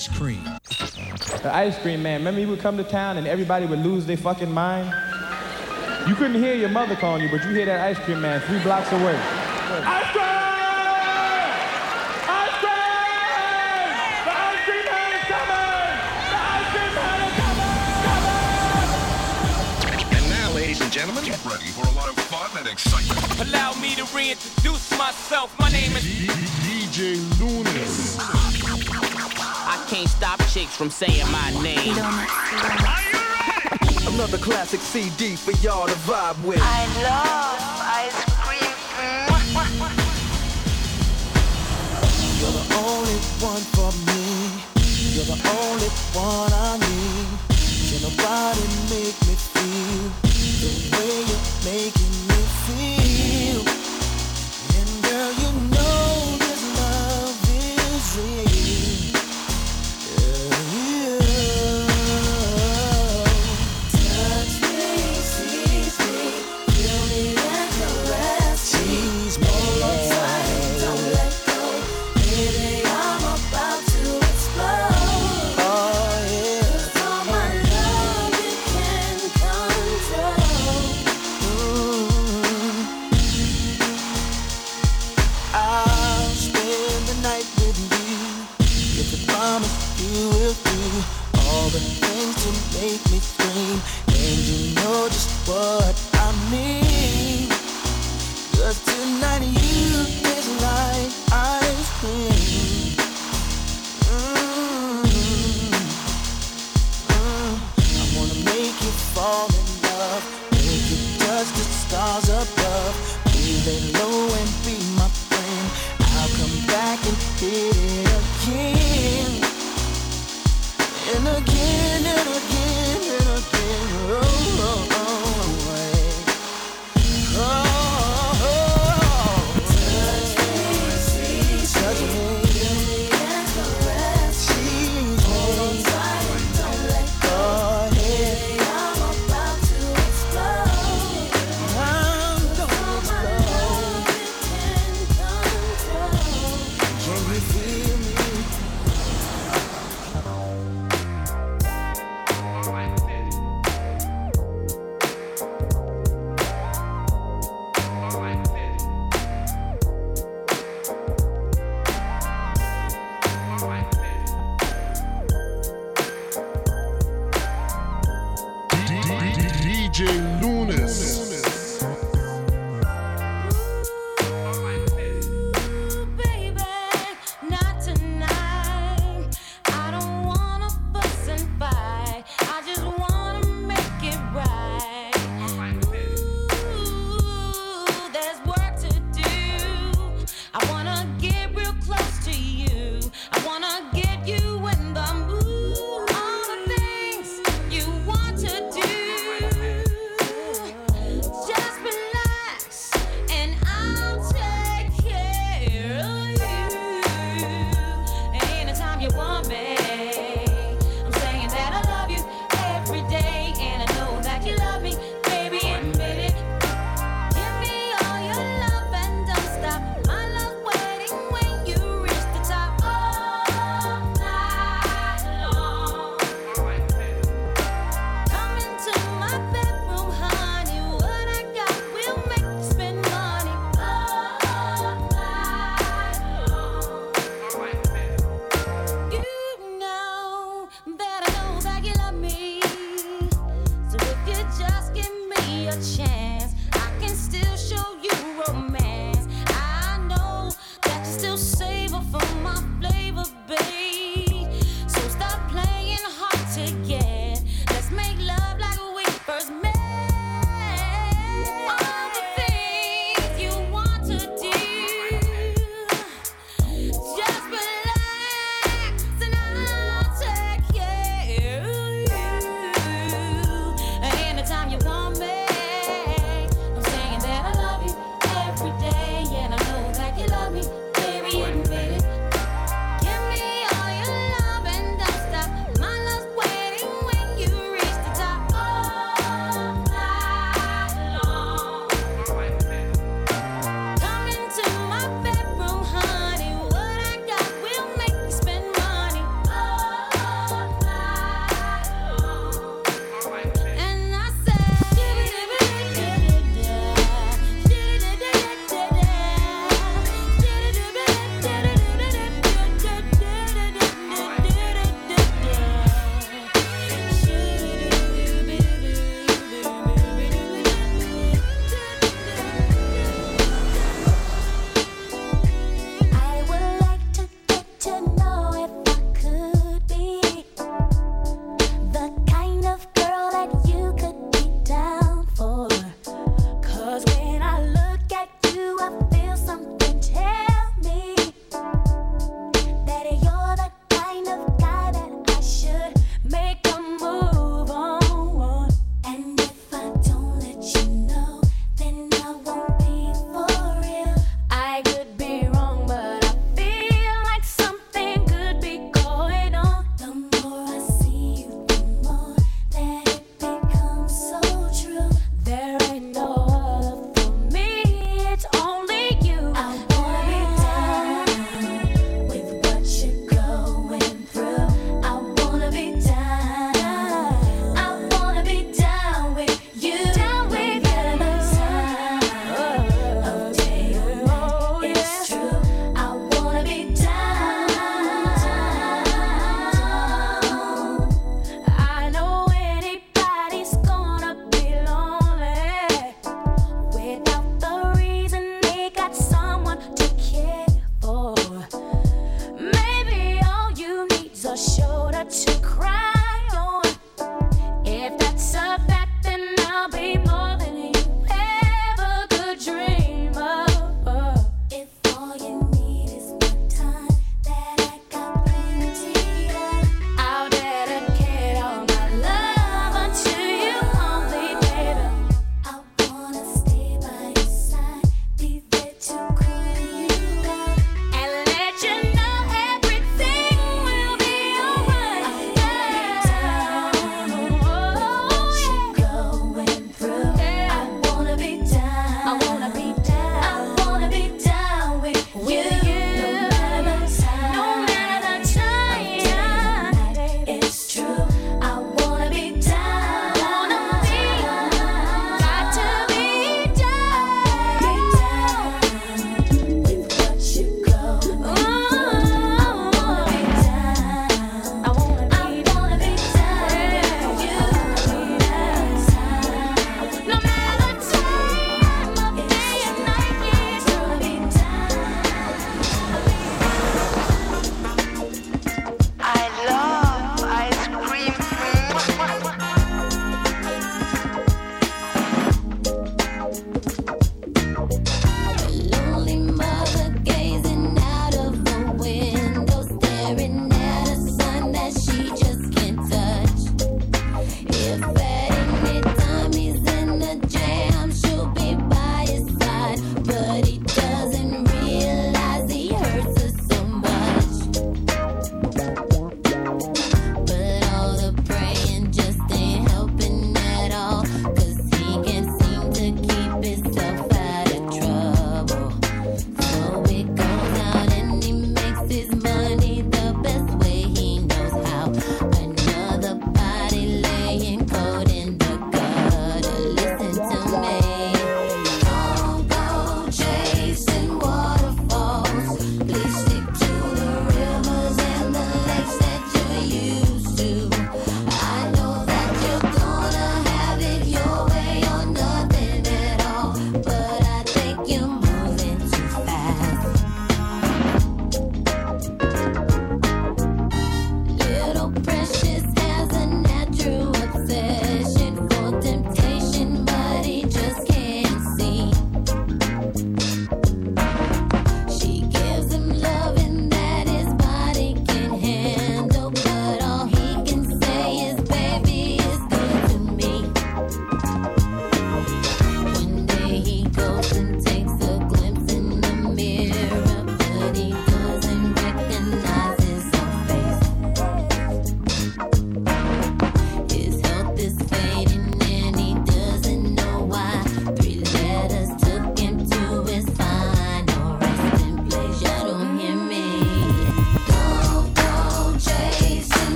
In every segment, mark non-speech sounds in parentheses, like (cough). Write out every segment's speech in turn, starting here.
ice cream. The ice cream man, remember he would come to town and everybody would lose their fucking mind? You couldn't hear your mother calling you, but you hear that ice cream man three blocks away. Ice cream! Ice cream! The ice cream man is coming! The ice cream man is coming! coming! And now, ladies and gentlemen, get ready for a lot of fun and excitement. Allow me to reintroduce myself. My name is DJ Lunis. I can't stop chicks from saying my name. Another classic CD for y'all to vibe with. I love ice cream. You're the only one for me. You're the only one I need. Can nobody make me feel the way you're making me feel? And girl, you know this love is real.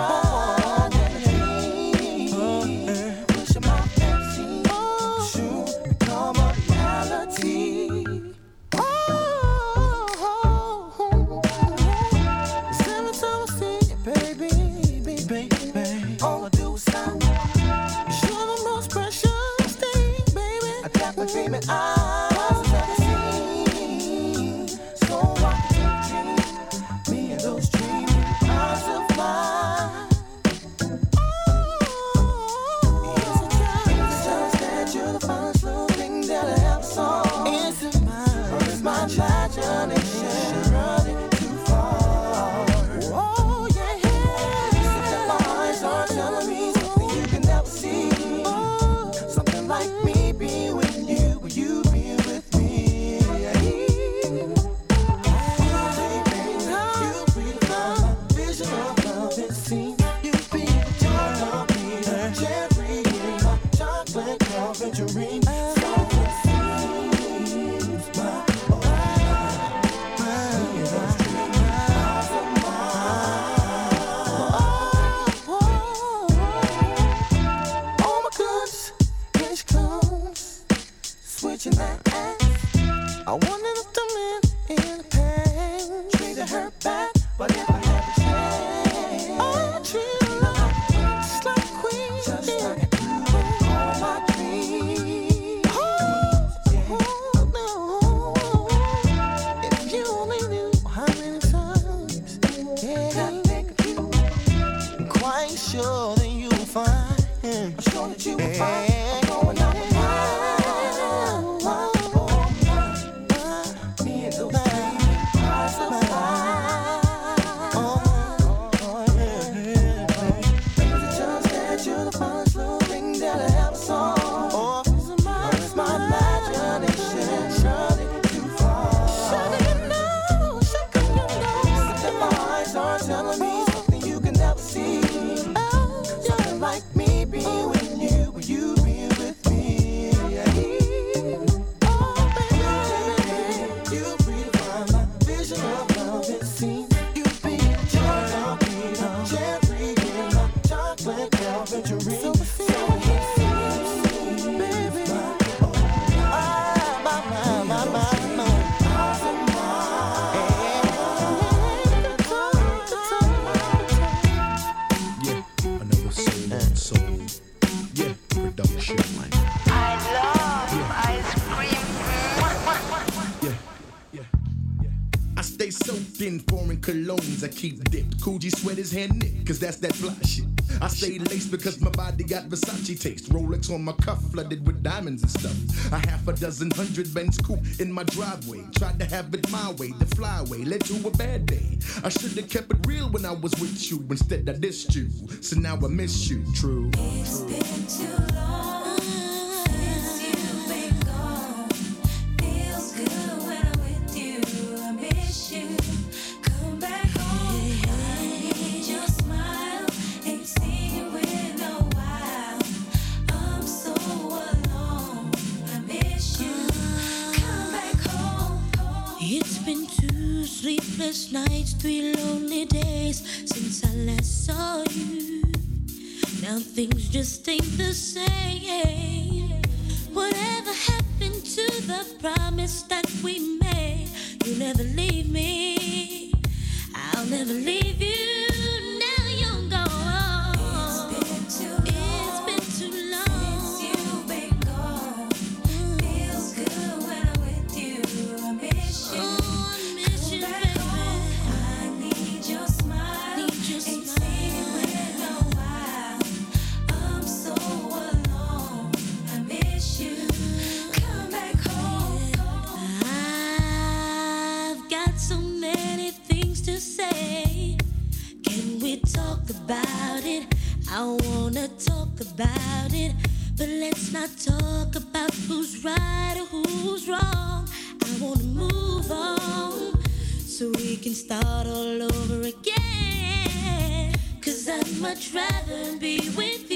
Oh. Coogi sweaters hand knit, cause that's that fly shit. I stay laced because my body got Versace taste. Rolex on my cuff, flooded with diamonds and stuff. A half a dozen hundred Benz coupe in my driveway. Tried to have it my way, the flyway led to a bad day. I should've kept it real when I was with you. Instead, I dissed you, so now I miss you. True. It's been too long. much rather be with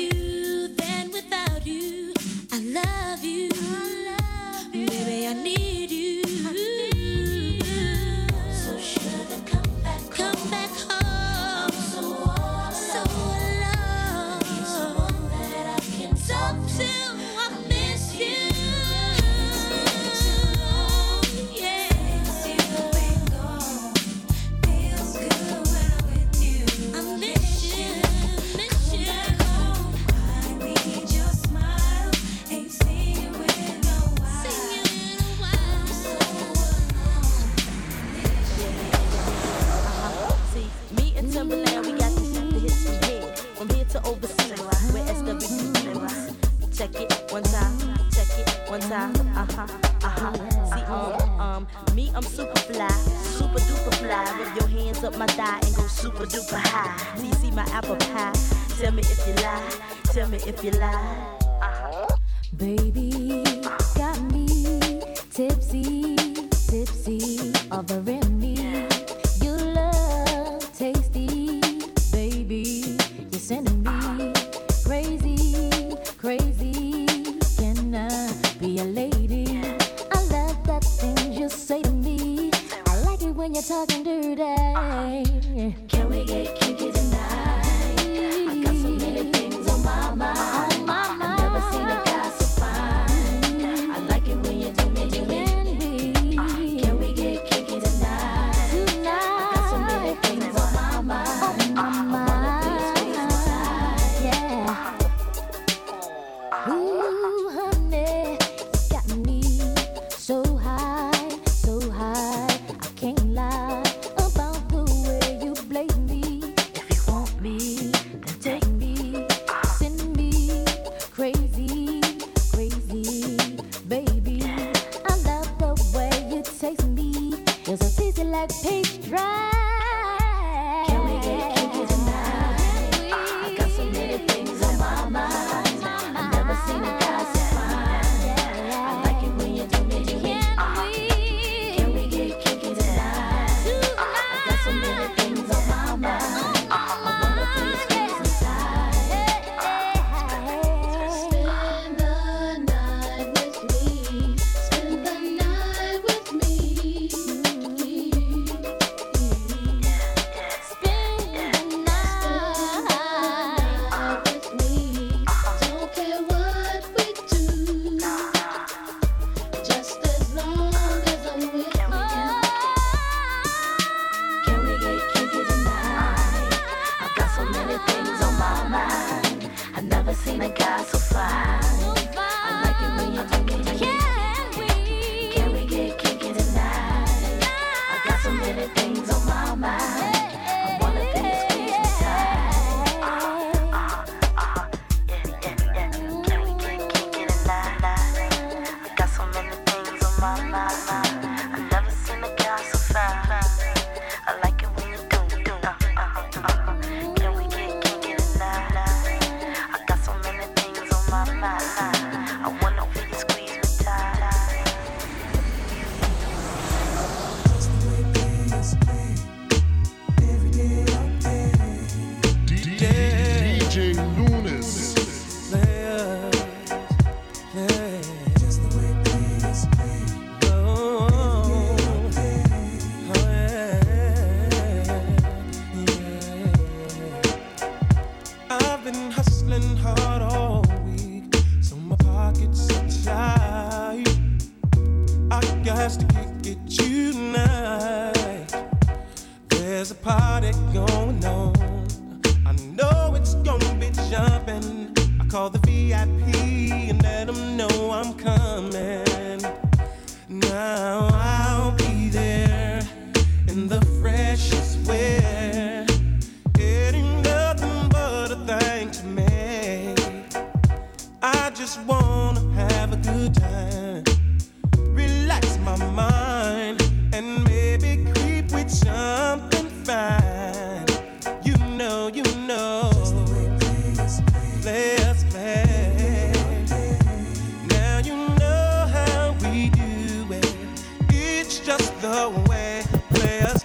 the way players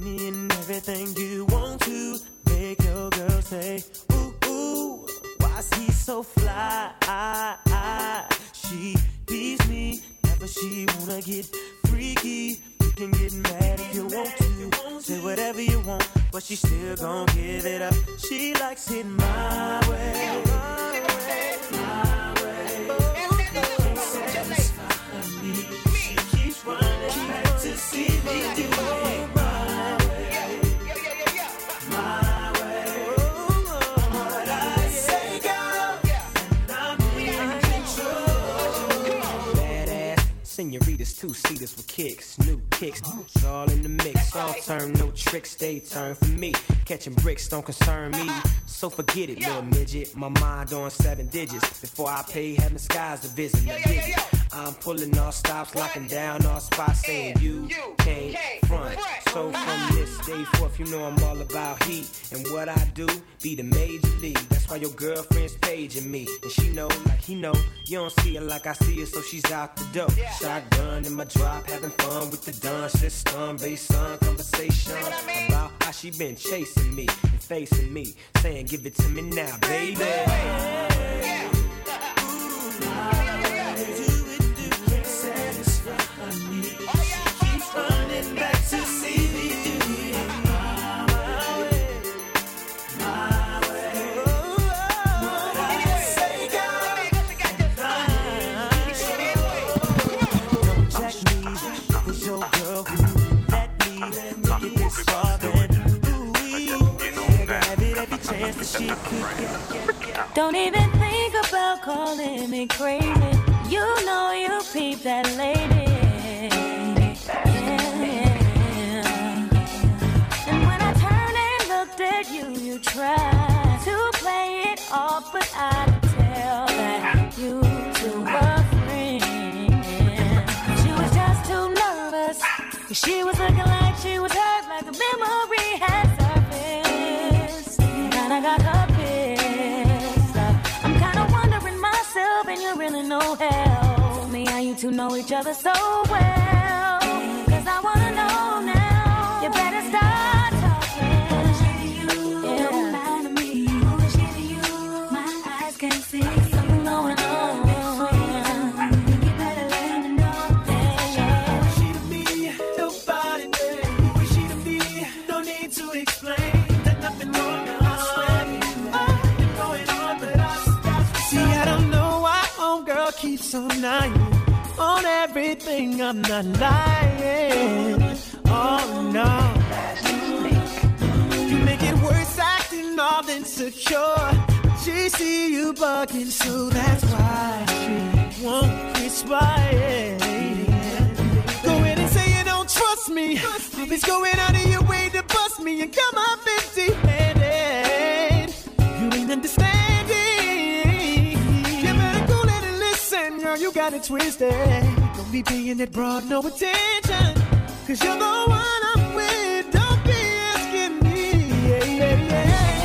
any and everything you want to make your girl say, ooh, ooh, why's he so fly? She beats me, never she wanna get freaky. You can get mad if you want to, say whatever you want, but she still gon' give it up. She likes it my way. My way, my way. Me. She keeps running back to see me do it senoritas, two seaters with kicks, new kicks, it's all in the mix. All turn, no tricks, they turn for me. Catching bricks don't concern me, so forget it, little midget. My mind on seven digits. Before I pay, heaven skies to visit. It. I'm pulling all stops, locking down all spots, saying you can't front. So from this day forth, you know I'm all about heat. And what I do, be the major league. That's why your girlfriend's paging me. And she know, like he know, you don't see her like I see her, so she's out the door. Shotgun in my drop, having fun with the dun system. Based on conversation about how she been chasing me and facing me. Saying, give it to me now, baby. (laughs) Don't even think about calling me crazy. You know you peep that lady. Yeah. And when I turned and looked at you, you tried to play it off, but I 'cause She was looking like she was hurt, like a memory had surfaced. And I got her pissed. I'm kinda wondering myself, and you really know help me how you two know each other so well. Cause I wanna keeps on everything. I'm not lying. Oh no. You make it worse acting all insecure. She see you bugging, so that's why she won't kiss my. Go in and say you don't trust me. Always going out of your way to bust me and come up empty got it twisted. Don't be paying that broad no attention. Cause you're the one I'm with. Don't be asking me. Yeah, yeah, yeah.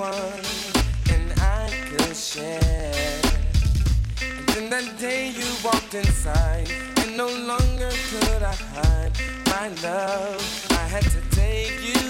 one and I could share. And then that day you walked inside, and no longer could I hide my love. I had to take you.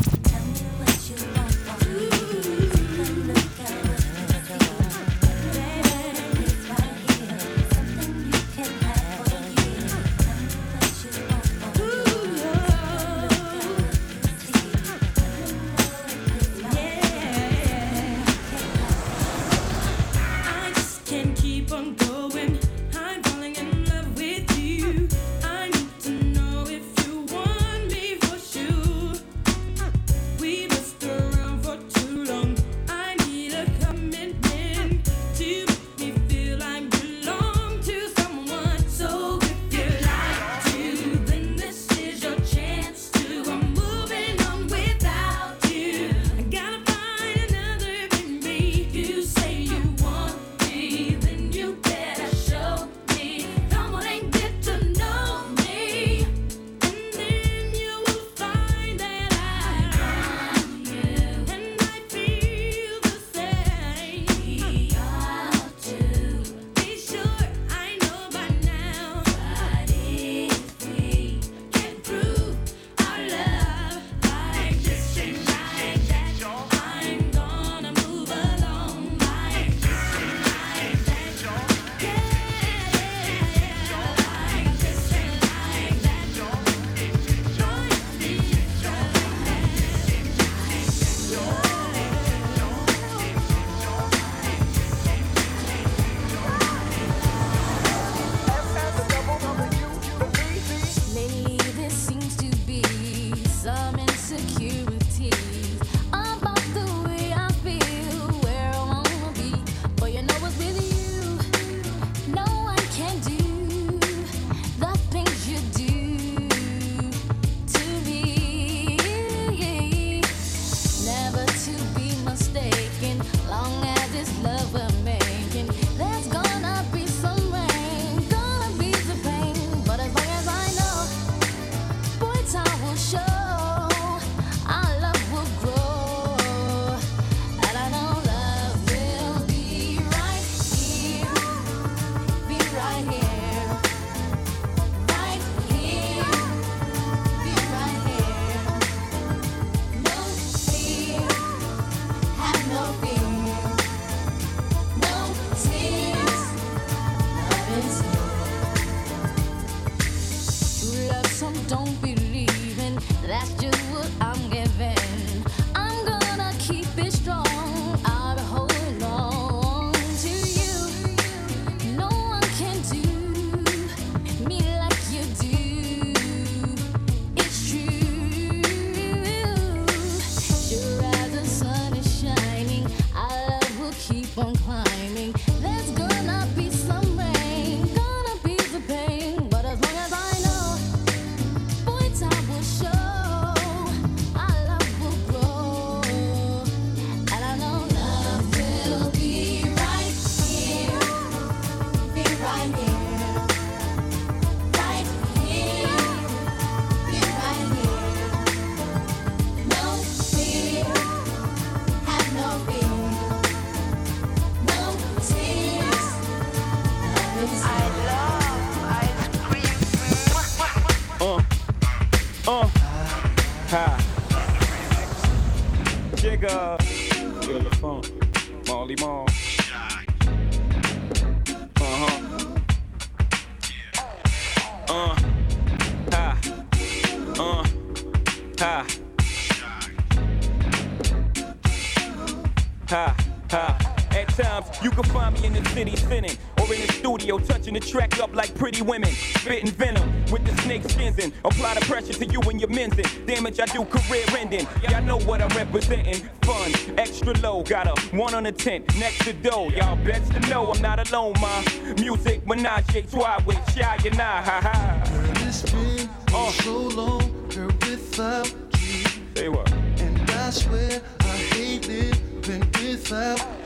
militant next to dough. Y'all best to know I'm not alone, ma. Music, menage, trois with Shy and I, ha ha. It's been oh. so long, girl, without you. Say what? And I swear I hate living without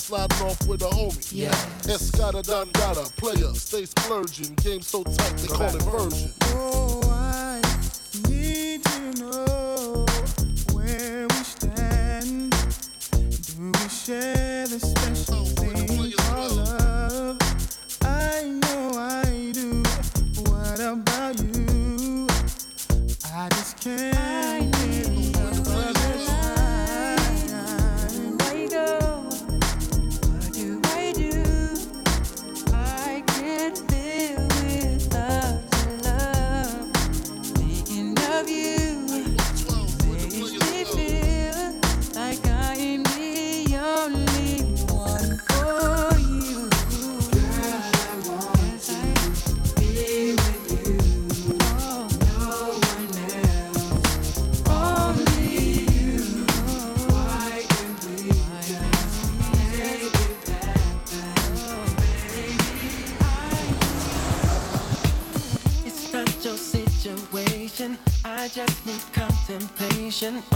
sliding off with a homie. Yeah. Escada Don Dada, player, stay splurging. Game so tight, they call it version. Temptation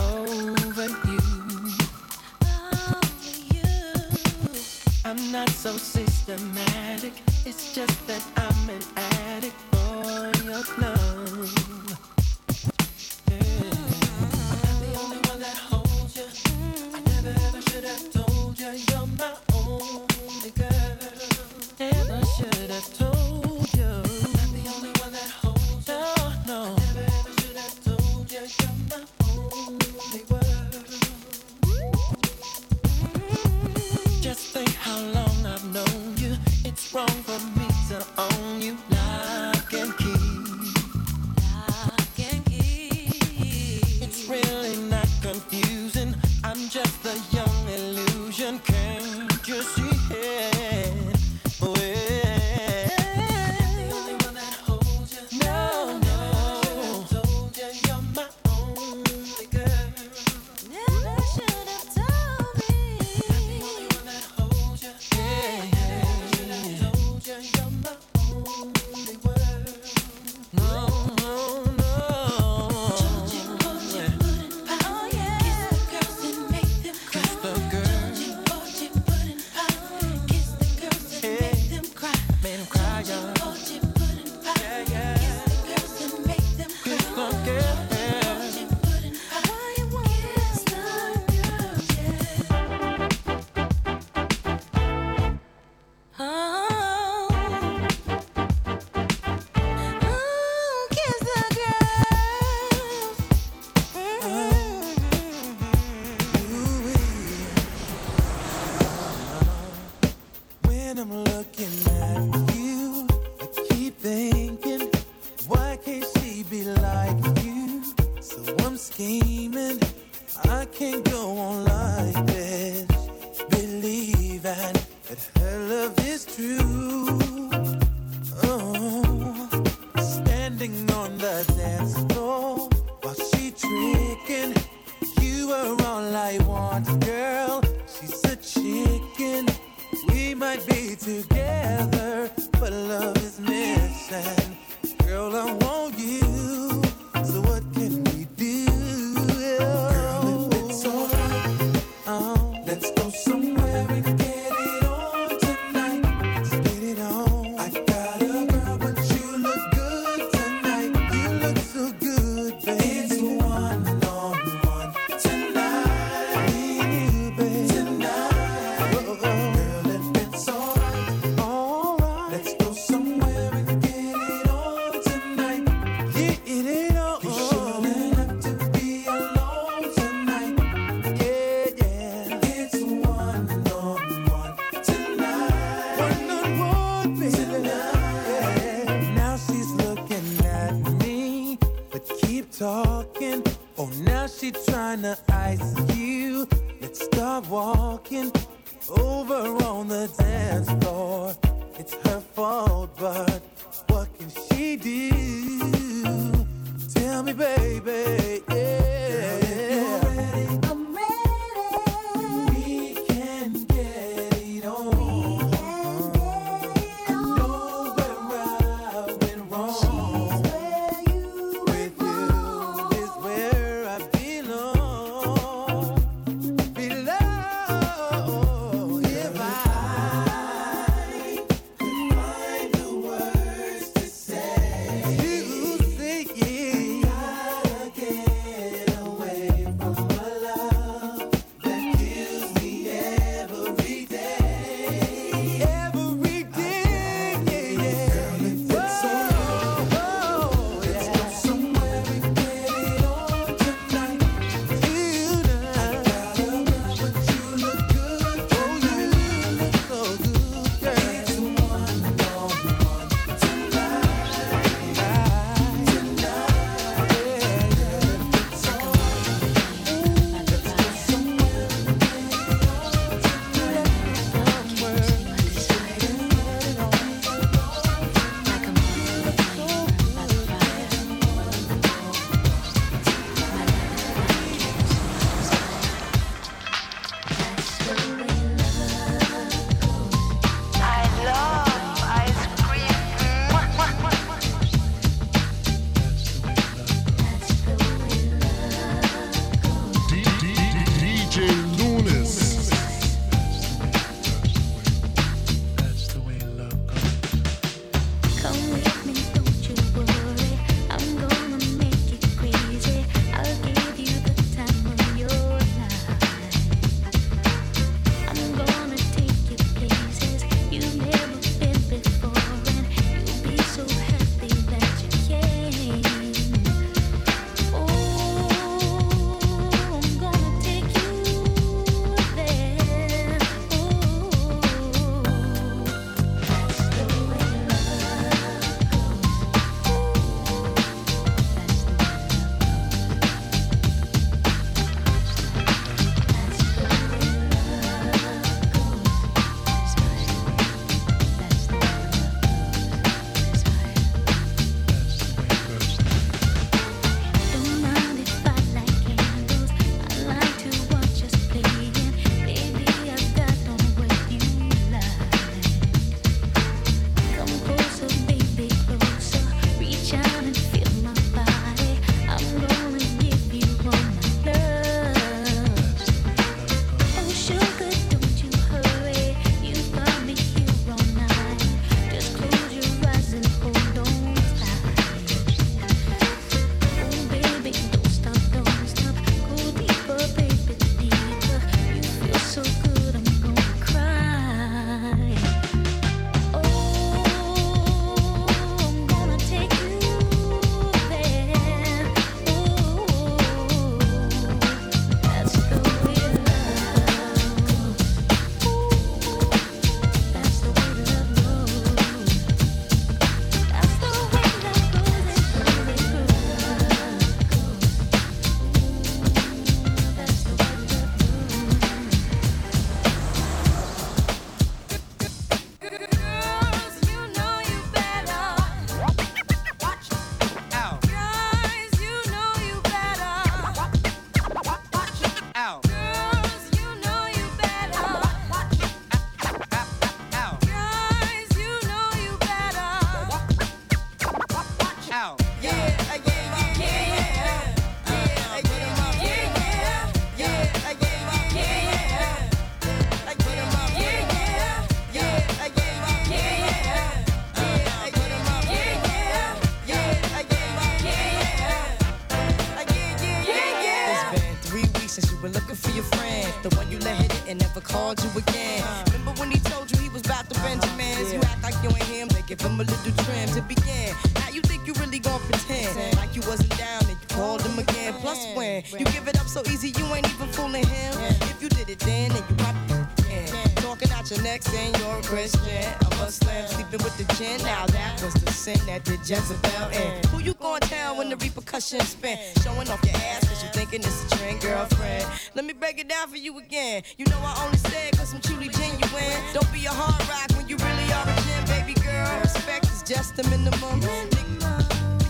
women that the Jezebel and who you going tell when the repercussions spin? Showing off your ass cause you thinking it's a trend, girlfriend. Let me break it down for you again. You know I only say it cause I'm truly genuine. Don't be a hard rock when you really are a gem, baby girl. Respect is just a minimum.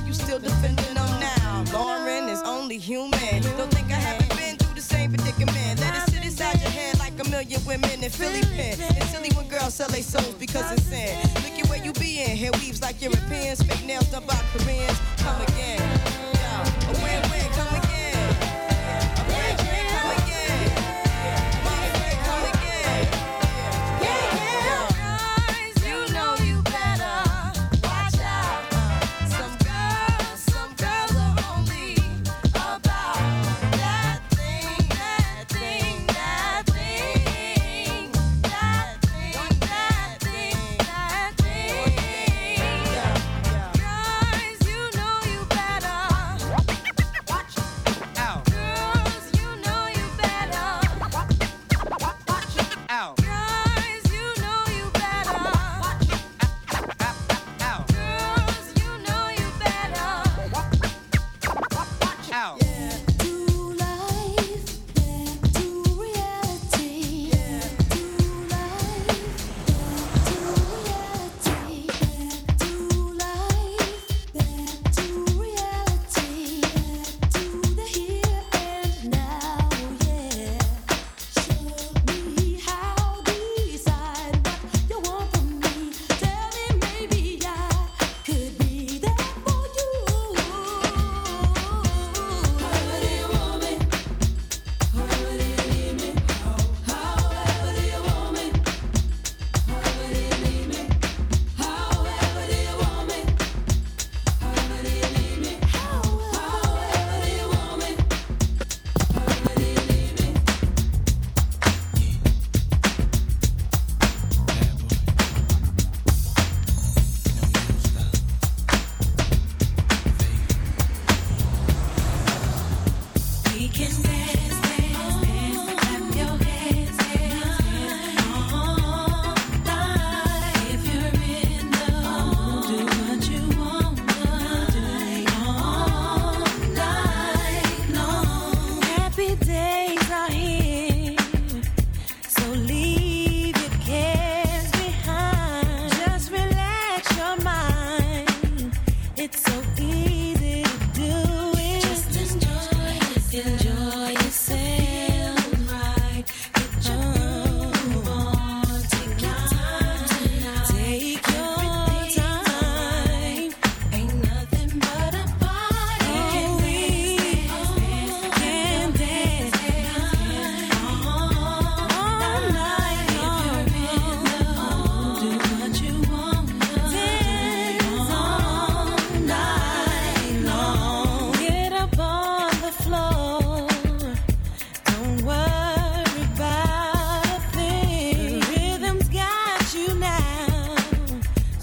You still defending them now. Lauryn is only human. Don't think I haven't been through the same predicament. Let it sit inside your head like a million women in Philly pen. It's silly when girls sell their souls because it's sin. Look at where you be in. Here we Europeans, fake nails done by Koreans.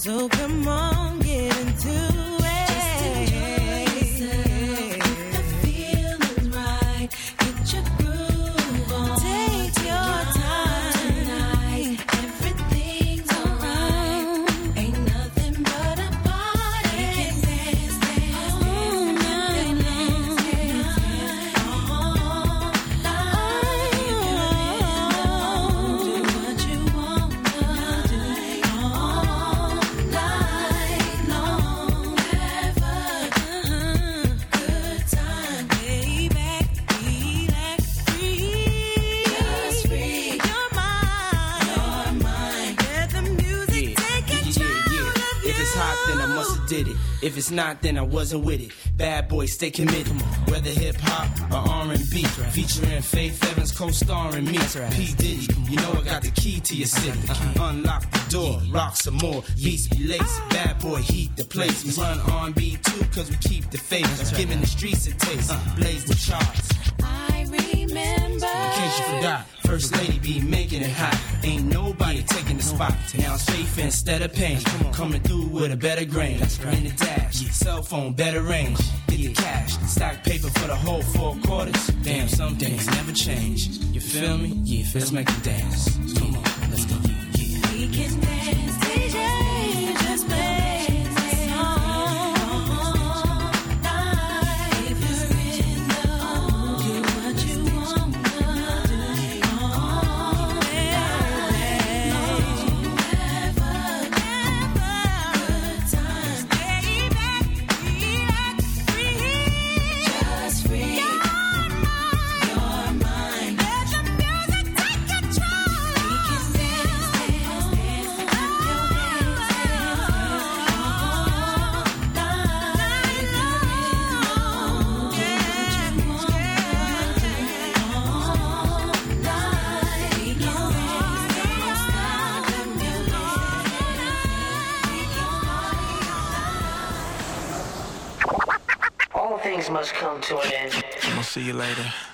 So come on. not, then I wasn't with it. Bad boy, stay committed. Whether hip hop or R&B, featuring Faith Evans co-starring me. P Diddy, you know I got the key to your city. Uh-huh. Unlock the door, rock some more. Beats be lace, bad boy heat the place. We run R&B too, cause we keep the faith. Giving the streets a taste, blaze the charts. First lady be making it hot. Ain't nobody taking the spot. Now safe instead of pain. Coming through with a better grain. In the dash, cell phone, better range. Get the cash, stack paper for the whole four quarters. Damn, some things never change. You feel me? Yeah, let's make it dance. Come on, let's go. We can dance, you later.